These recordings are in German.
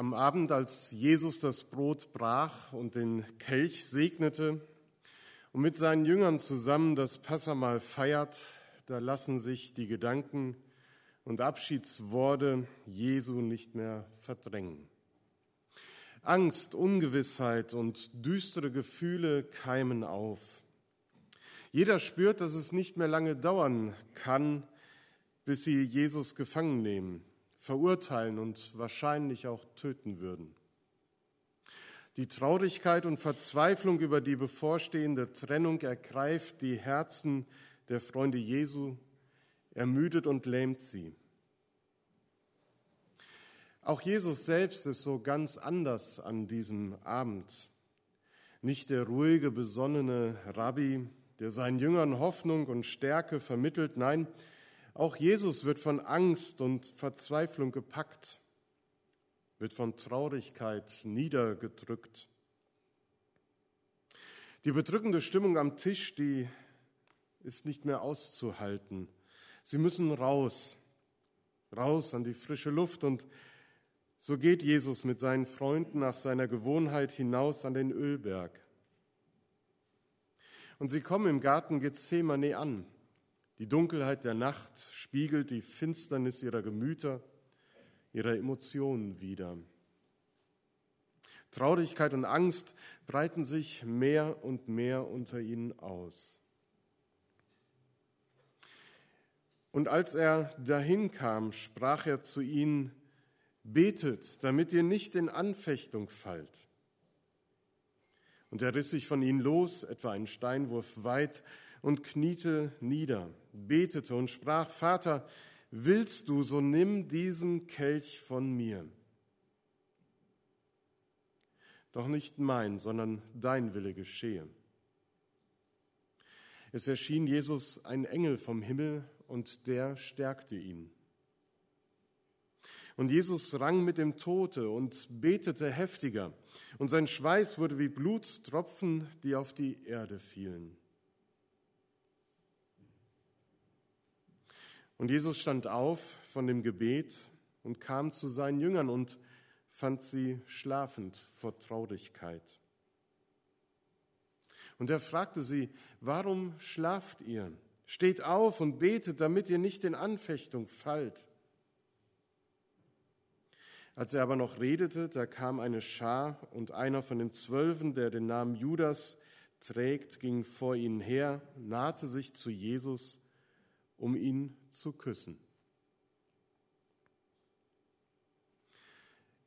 Am Abend, als Jesus das Brot brach und den Kelch segnete und mit seinen Jüngern zusammen das Passamal feiert, da lassen sich die Gedanken und Abschiedsworte Jesu nicht mehr verdrängen. Angst, Ungewissheit und düstere Gefühle keimen auf. Jeder spürt, dass es nicht mehr lange dauern kann, bis sie Jesus gefangen nehmen verurteilen und wahrscheinlich auch töten würden. Die Traurigkeit und Verzweiflung über die bevorstehende Trennung ergreift die Herzen der Freunde Jesu, ermüdet und lähmt sie. Auch Jesus selbst ist so ganz anders an diesem Abend. Nicht der ruhige, besonnene Rabbi, der seinen Jüngern Hoffnung und Stärke vermittelt, nein, auch Jesus wird von Angst und Verzweiflung gepackt, wird von Traurigkeit niedergedrückt. Die bedrückende Stimmung am Tisch, die ist nicht mehr auszuhalten. Sie müssen raus, raus an die frische Luft und so geht Jesus mit seinen Freunden nach seiner Gewohnheit hinaus an den Ölberg. Und sie kommen im Garten Gethsemane an. Die Dunkelheit der Nacht spiegelt die Finsternis ihrer Gemüter, ihrer Emotionen wider. Traurigkeit und Angst breiten sich mehr und mehr unter ihnen aus. Und als er dahin kam, sprach er zu ihnen, Betet, damit ihr nicht in Anfechtung fallt. Und er riss sich von ihnen los, etwa einen Steinwurf weit, und kniete nieder, betete und sprach, Vater, willst du, so nimm diesen Kelch von mir. Doch nicht mein, sondern dein Wille geschehe. Es erschien Jesus ein Engel vom Himmel und der stärkte ihn. Und Jesus rang mit dem Tote und betete heftiger, und sein Schweiß wurde wie Blutstropfen, die auf die Erde fielen. Und Jesus stand auf von dem Gebet und kam zu seinen Jüngern und fand sie schlafend vor Traurigkeit. Und er fragte sie, warum schlaft ihr? Steht auf und betet, damit ihr nicht in Anfechtung fallt. Als er aber noch redete, da kam eine Schar und einer von den Zwölfen, der den Namen Judas trägt, ging vor ihnen her, nahte sich zu Jesus um ihn zu küssen.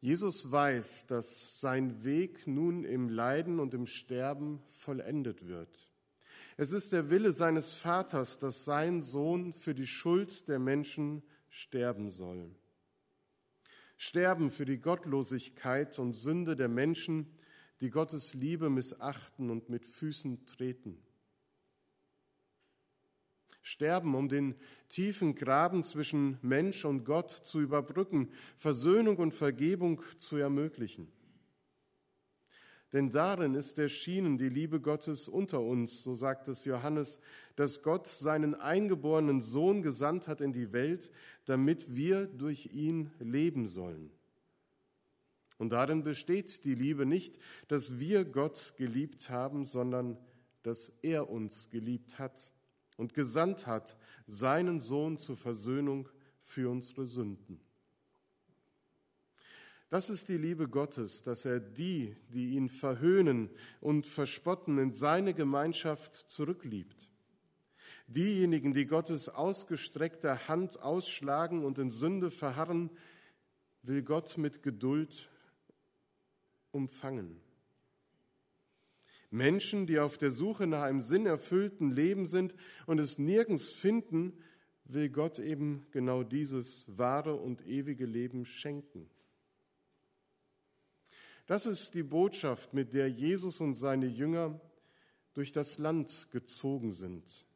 Jesus weiß, dass sein Weg nun im Leiden und im Sterben vollendet wird. Es ist der Wille seines Vaters, dass sein Sohn für die Schuld der Menschen sterben soll. Sterben für die Gottlosigkeit und Sünde der Menschen, die Gottes Liebe missachten und mit Füßen treten sterben, um den tiefen Graben zwischen Mensch und Gott zu überbrücken, Versöhnung und Vergebung zu ermöglichen. Denn darin ist erschienen die Liebe Gottes unter uns, so sagt es Johannes, dass Gott seinen eingeborenen Sohn gesandt hat in die Welt, damit wir durch ihn leben sollen. Und darin besteht die Liebe nicht, dass wir Gott geliebt haben, sondern dass er uns geliebt hat und gesandt hat, seinen Sohn zur Versöhnung für unsere Sünden. Das ist die Liebe Gottes, dass er die, die ihn verhöhnen und verspotten, in seine Gemeinschaft zurückliebt. Diejenigen, die Gottes ausgestreckte Hand ausschlagen und in Sünde verharren, will Gott mit Geduld umfangen. Menschen, die auf der Suche nach einem sinnerfüllten Leben sind und es nirgends finden, will Gott eben genau dieses wahre und ewige Leben schenken. Das ist die Botschaft, mit der Jesus und seine Jünger durch das Land gezogen sind.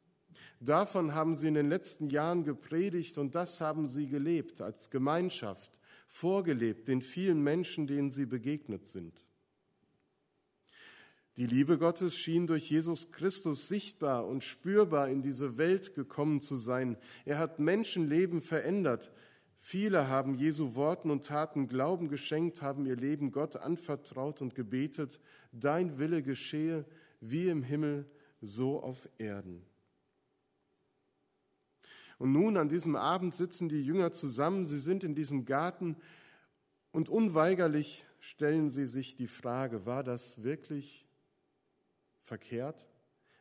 Davon haben sie in den letzten Jahren gepredigt und das haben sie gelebt als Gemeinschaft, vorgelebt den vielen Menschen, denen sie begegnet sind. Die Liebe Gottes schien durch Jesus Christus sichtbar und spürbar in diese Welt gekommen zu sein. Er hat Menschenleben verändert, Viele haben Jesu Worten und Taten Glauben geschenkt, haben ihr Leben Gott anvertraut und gebetet, dein Wille geschehe wie im Himmel, so auf Erden. Und nun an diesem Abend sitzen die Jünger zusammen, sie sind in diesem Garten und unweigerlich stellen sie sich die Frage, war das wirklich verkehrt?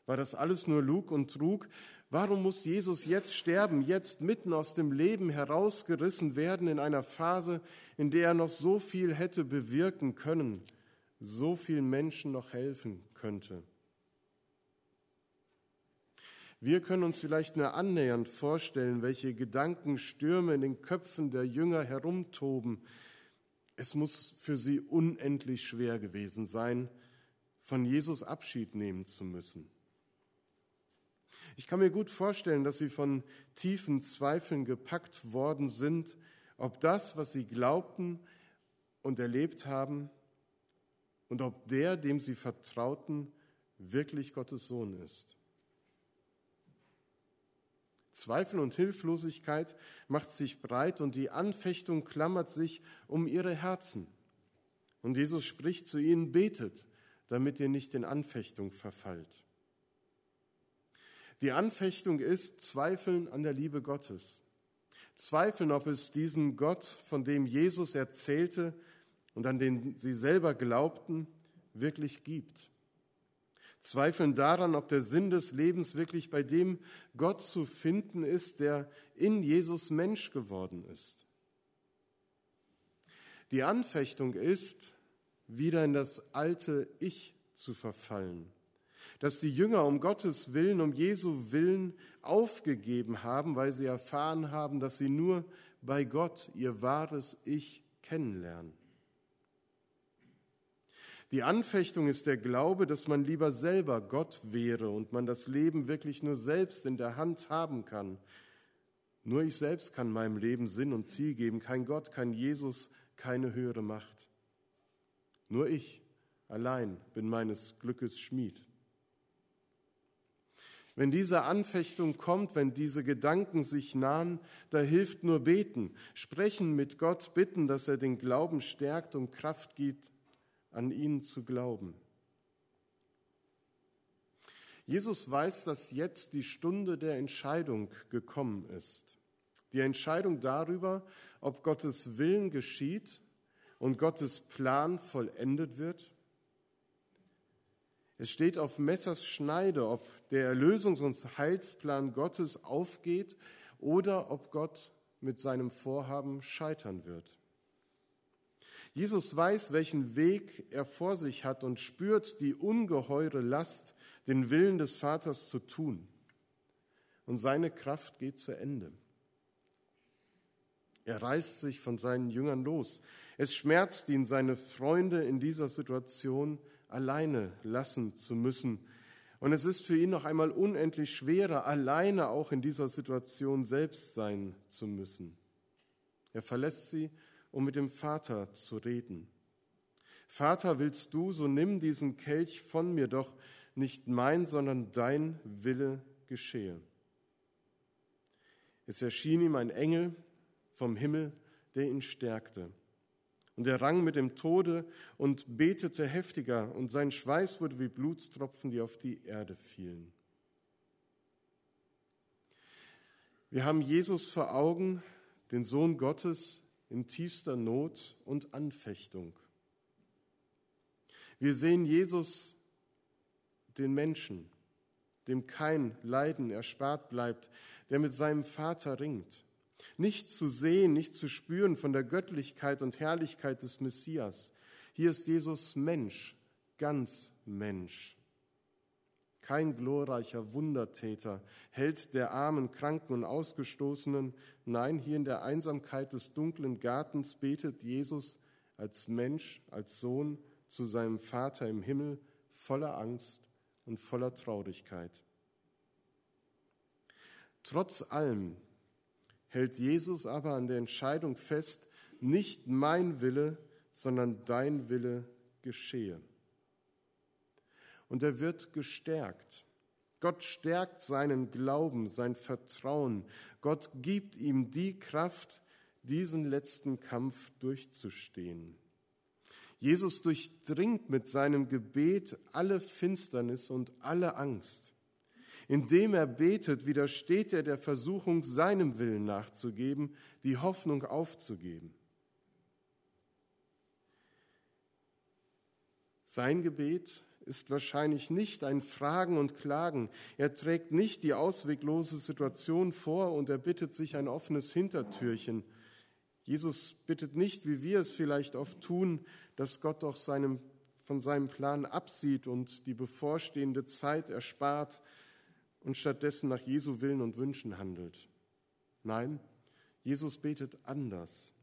War das alles nur Lug und Trug? Warum muss Jesus jetzt sterben, jetzt mitten aus dem Leben herausgerissen werden in einer Phase, in der er noch so viel hätte bewirken können, so vielen Menschen noch helfen könnte? Wir können uns vielleicht nur annähernd vorstellen, welche Gedankenstürme in den Köpfen der Jünger herumtoben. Es muss für sie unendlich schwer gewesen sein, von Jesus Abschied nehmen zu müssen. Ich kann mir gut vorstellen, dass sie von tiefen Zweifeln gepackt worden sind, ob das, was sie glaubten und erlebt haben, und ob der, dem sie vertrauten, wirklich Gottes Sohn ist. Zweifel und Hilflosigkeit macht sich breit und die Anfechtung klammert sich um ihre Herzen. Und Jesus spricht zu ihnen, betet, damit ihr nicht in Anfechtung verfallt. Die Anfechtung ist Zweifeln an der Liebe Gottes. Zweifeln, ob es diesen Gott, von dem Jesus erzählte und an den sie selber glaubten, wirklich gibt. Zweifeln daran, ob der Sinn des Lebens wirklich bei dem Gott zu finden ist, der in Jesus Mensch geworden ist. Die Anfechtung ist, wieder in das alte Ich zu verfallen dass die Jünger um Gottes Willen, um Jesu Willen aufgegeben haben, weil sie erfahren haben, dass sie nur bei Gott ihr wahres Ich kennenlernen. Die Anfechtung ist der Glaube, dass man lieber selber Gott wäre und man das Leben wirklich nur selbst in der Hand haben kann. Nur ich selbst kann meinem Leben Sinn und Ziel geben, kein Gott, kein Jesus, keine höhere Macht. Nur ich allein bin meines Glückes Schmied. Wenn diese Anfechtung kommt, wenn diese Gedanken sich nahen, da hilft nur beten, sprechen mit Gott, bitten, dass er den Glauben stärkt und Kraft gibt, an ihn zu glauben. Jesus weiß, dass jetzt die Stunde der Entscheidung gekommen ist. Die Entscheidung darüber, ob Gottes Willen geschieht und Gottes Plan vollendet wird es steht auf Messers Schneide, ob der Erlösungs- und Heilsplan Gottes aufgeht oder ob Gott mit seinem Vorhaben scheitern wird. Jesus weiß, welchen Weg er vor sich hat und spürt die ungeheure Last, den Willen des Vaters zu tun. Und seine Kraft geht zu Ende. Er reißt sich von seinen Jüngern los. Es schmerzt ihn, seine Freunde in dieser Situation alleine lassen zu müssen. Und es ist für ihn noch einmal unendlich schwerer, alleine auch in dieser Situation selbst sein zu müssen. Er verlässt sie, um mit dem Vater zu reden. Vater, willst du, so nimm diesen Kelch von mir, doch nicht mein, sondern dein Wille geschehe. Es erschien ihm ein Engel vom Himmel, der ihn stärkte. Und er rang mit dem Tode und betete heftiger, und sein Schweiß wurde wie Blutstropfen, die auf die Erde fielen. Wir haben Jesus vor Augen, den Sohn Gottes in tiefster Not und Anfechtung. Wir sehen Jesus, den Menschen, dem kein Leiden erspart bleibt, der mit seinem Vater ringt. Nichts zu sehen, nichts zu spüren von der Göttlichkeit und Herrlichkeit des Messias. Hier ist Jesus Mensch, ganz Mensch. Kein glorreicher Wundertäter, Held der Armen, Kranken und Ausgestoßenen. Nein, hier in der Einsamkeit des dunklen Gartens betet Jesus als Mensch, als Sohn zu seinem Vater im Himmel voller Angst und voller Traurigkeit. Trotz allem hält Jesus aber an der Entscheidung fest, nicht mein Wille, sondern dein Wille geschehe. Und er wird gestärkt. Gott stärkt seinen Glauben, sein Vertrauen. Gott gibt ihm die Kraft, diesen letzten Kampf durchzustehen. Jesus durchdringt mit seinem Gebet alle Finsternis und alle Angst. Indem er betet, widersteht er der Versuchung, seinem Willen nachzugeben, die Hoffnung aufzugeben. Sein Gebet ist wahrscheinlich nicht ein Fragen und Klagen. Er trägt nicht die ausweglose Situation vor und er bittet sich ein offenes Hintertürchen. Jesus bittet nicht, wie wir es vielleicht oft tun, dass Gott doch seinem, von seinem Plan absieht und die bevorstehende Zeit erspart und stattdessen nach Jesu Willen und Wünschen handelt. Nein, Jesus betet anders.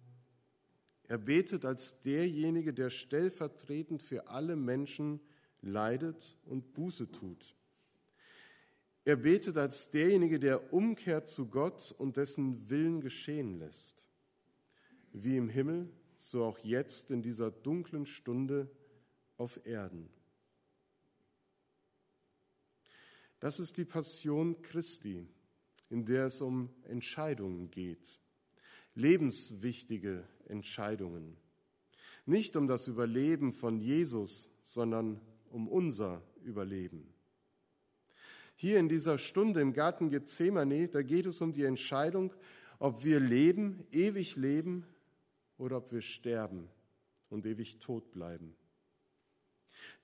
Er betet als derjenige, der stellvertretend für alle Menschen leidet und Buße tut. Er betet als derjenige, der umkehrt zu Gott und dessen Willen geschehen lässt. Wie im Himmel, so auch jetzt in dieser dunklen Stunde auf Erden. Das ist die Passion Christi, in der es um Entscheidungen geht, lebenswichtige Entscheidungen. Nicht um das Überleben von Jesus, sondern um unser Überleben. Hier in dieser Stunde im Garten Gethsemane, da geht es um die Entscheidung, ob wir leben, ewig leben oder ob wir sterben und ewig tot bleiben.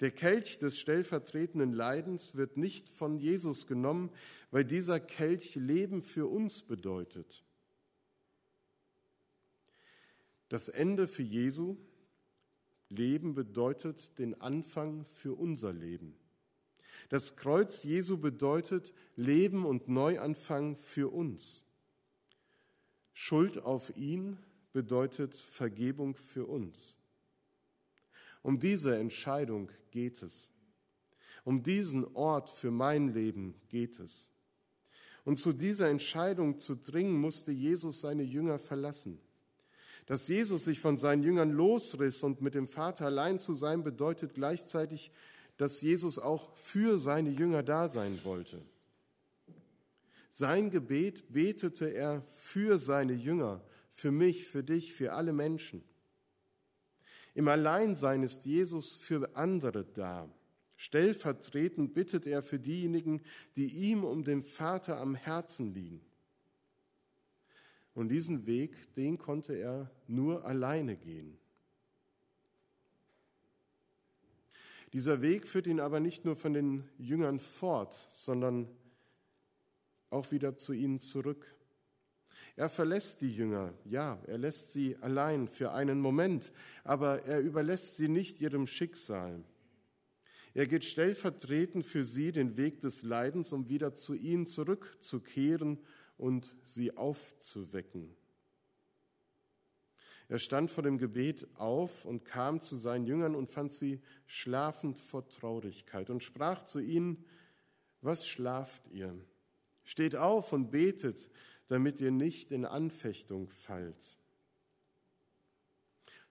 Der Kelch des stellvertretenden Leidens wird nicht von Jesus genommen, weil dieser Kelch Leben für uns bedeutet. Das Ende für Jesu Leben bedeutet den Anfang für unser Leben. Das Kreuz Jesu bedeutet Leben und Neuanfang für uns. Schuld auf ihn bedeutet Vergebung für uns. Um diese Entscheidung geht es. Um diesen Ort für mein Leben geht es. Und zu dieser Entscheidung zu dringen, musste Jesus seine Jünger verlassen. Dass Jesus sich von seinen Jüngern losriss und mit dem Vater allein zu sein, bedeutet gleichzeitig, dass Jesus auch für seine Jünger da sein wollte. Sein Gebet betete er für seine Jünger, für mich, für dich, für alle Menschen. Im Alleinsein ist Jesus für andere da. Stellvertretend bittet er für diejenigen, die ihm um den Vater am Herzen liegen. Und diesen Weg, den konnte er nur alleine gehen. Dieser Weg führt ihn aber nicht nur von den Jüngern fort, sondern auch wieder zu ihnen zurück. Er verlässt die Jünger, ja, er lässt sie allein für einen Moment, aber er überlässt sie nicht ihrem Schicksal. Er geht stellvertretend für sie den Weg des Leidens, um wieder zu ihnen zurückzukehren und sie aufzuwecken. Er stand vor dem Gebet auf und kam zu seinen Jüngern und fand sie schlafend vor Traurigkeit und sprach zu ihnen, was schlaft ihr? Steht auf und betet, damit ihr nicht in Anfechtung fallt.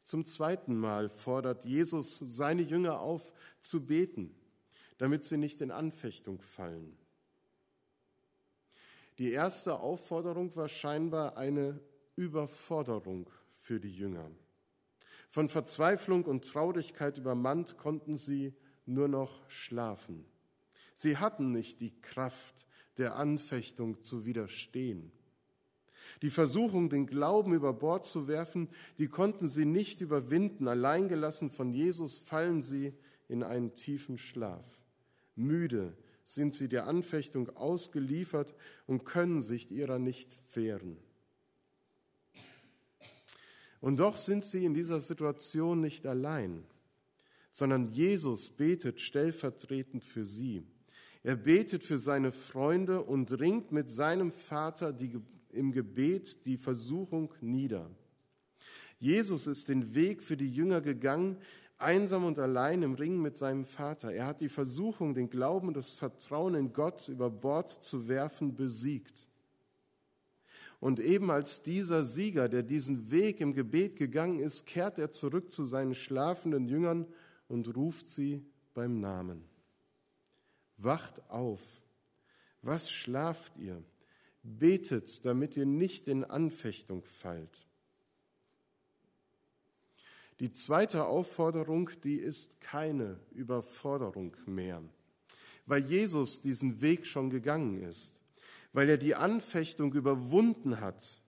Zum zweiten Mal fordert Jesus seine Jünger auf zu beten, damit sie nicht in Anfechtung fallen. Die erste Aufforderung war scheinbar eine Überforderung für die Jünger. Von Verzweiflung und Traurigkeit übermannt konnten sie nur noch schlafen. Sie hatten nicht die Kraft, der Anfechtung zu widerstehen. Die Versuchung, den Glauben über Bord zu werfen, die konnten sie nicht überwinden. Alleingelassen von Jesus fallen sie in einen tiefen Schlaf. Müde, sind sie der Anfechtung ausgeliefert und können sich ihrer nicht wehren. Und doch sind sie in dieser Situation nicht allein, sondern Jesus betet stellvertretend für sie. Er betet für seine Freunde und ringt mit seinem Vater die, im Gebet die Versuchung nieder. Jesus ist den Weg für die Jünger gegangen, einsam und allein im Ringen mit seinem Vater. Er hat die Versuchung, den Glauben und das Vertrauen in Gott über Bord zu werfen, besiegt. Und eben als dieser Sieger, der diesen Weg im Gebet gegangen ist, kehrt er zurück zu seinen schlafenden Jüngern und ruft sie beim Namen. Wacht auf. Was schlaft ihr? Betet, damit ihr nicht in Anfechtung fallt. Die zweite Aufforderung, die ist keine Überforderung mehr, weil Jesus diesen Weg schon gegangen ist, weil er die Anfechtung überwunden hat.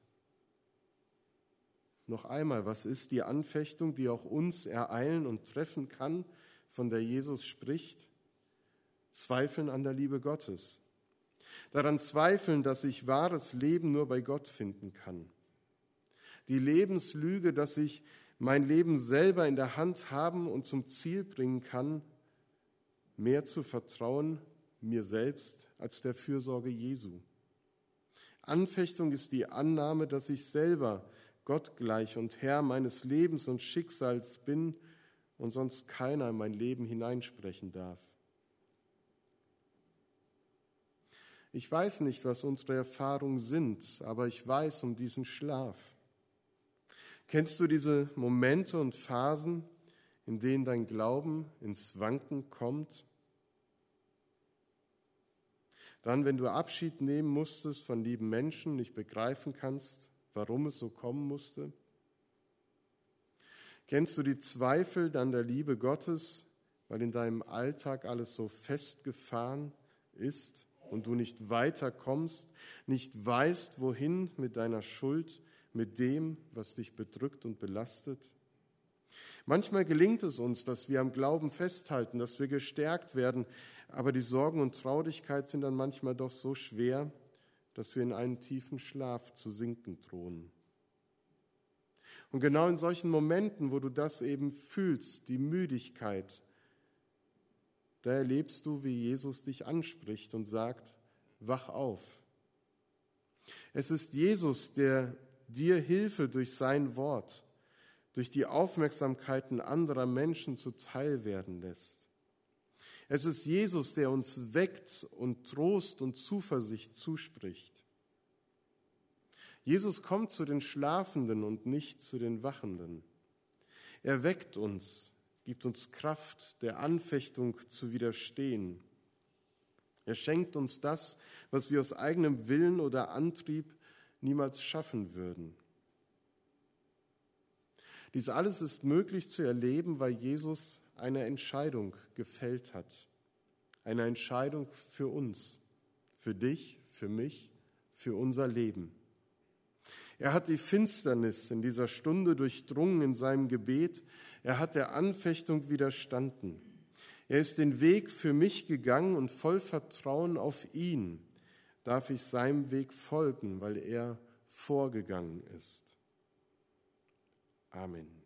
Noch einmal, was ist die Anfechtung, die auch uns ereilen und treffen kann, von der Jesus spricht? Zweifeln an der Liebe Gottes. Daran zweifeln, dass ich wahres Leben nur bei Gott finden kann. Die Lebenslüge, dass ich mein Leben selber in der Hand haben und zum Ziel bringen kann, mehr zu vertrauen mir selbst als der Fürsorge Jesu. Anfechtung ist die Annahme, dass ich selber Gott gleich und Herr meines Lebens und Schicksals bin und sonst keiner in mein Leben hineinsprechen darf. Ich weiß nicht, was unsere Erfahrungen sind, aber ich weiß um diesen Schlaf. Kennst du diese Momente und Phasen, in denen dein Glauben ins Wanken kommt? Dann, wenn du Abschied nehmen musstest von lieben Menschen, nicht begreifen kannst, warum es so kommen musste? Kennst du die Zweifel an der Liebe Gottes, weil in deinem Alltag alles so festgefahren ist und du nicht weiterkommst, nicht weißt, wohin mit deiner Schuld mit dem, was dich bedrückt und belastet? Manchmal gelingt es uns, dass wir am Glauben festhalten, dass wir gestärkt werden, aber die Sorgen und Traurigkeit sind dann manchmal doch so schwer, dass wir in einen tiefen Schlaf zu sinken drohen. Und genau in solchen Momenten, wo du das eben fühlst, die Müdigkeit, da erlebst du, wie Jesus dich anspricht und sagt, wach auf. Es ist Jesus, der dir Hilfe durch sein Wort, durch die Aufmerksamkeiten anderer Menschen zuteil werden lässt. Es ist Jesus, der uns weckt und Trost und Zuversicht zuspricht. Jesus kommt zu den Schlafenden und nicht zu den Wachenden. Er weckt uns, gibt uns Kraft, der Anfechtung zu widerstehen. Er schenkt uns das, was wir aus eigenem Willen oder Antrieb niemals schaffen würden. Dies alles ist möglich zu erleben, weil Jesus eine Entscheidung gefällt hat. Eine Entscheidung für uns, für dich, für mich, für unser Leben. Er hat die Finsternis in dieser Stunde durchdrungen in seinem Gebet. Er hat der Anfechtung widerstanden. Er ist den Weg für mich gegangen und voll Vertrauen auf ihn darf ich seinem Weg folgen, weil er vorgegangen ist. Amen.